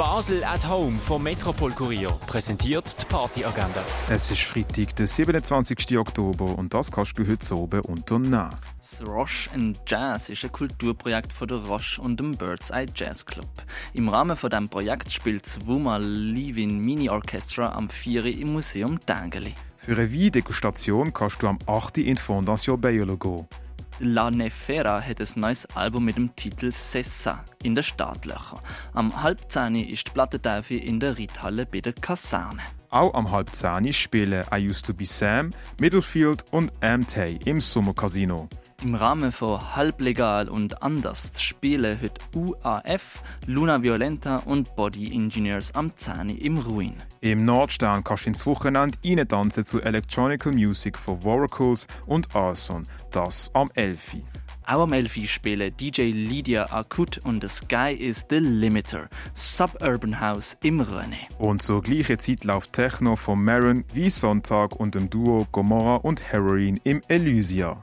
Basel at Home vom Metropol Kurier präsentiert die Partyagenda. Es ist Freitag, der 27. Oktober und das kannst du heute oben unternehmen. Das Roche and Jazz ist ein Kulturprojekt von der Roche und dem Bird's Eye Jazz Club. Im Rahmen von diesem Projekt spielt das Wuma Livin Mini Orchestra am 4. im Museum Dengeli. Für eine Weindegustation kannst du am 8. in die Fondation Bayerlo gehen. La Nefera hat ein neues Album mit dem Titel Sessa in den Startlöchern. Am halb zehn ist die Plattentaufe in der Reithalle bei der Kaserne. Auch am halb zehn spielen I Used to Be Sam, Middlefield und Amtay im Sommercasino. Im Rahmen von Halblegal und Anders spielen heute UAF, Luna Violenta und Body Engineers am 10 im Ruin. Im Nordstern kannst du ins Wochenende tanzen zu Electronical Music von Oracles und Arson, das am 11. Auch am 11. spielen DJ Lydia Akut und The Sky is the Limiter, Suburban House im René. Und zur gleichen Zeit läuft Techno von Maron wie Sonntag und dem Duo Gomorra und Heroin im Elysia.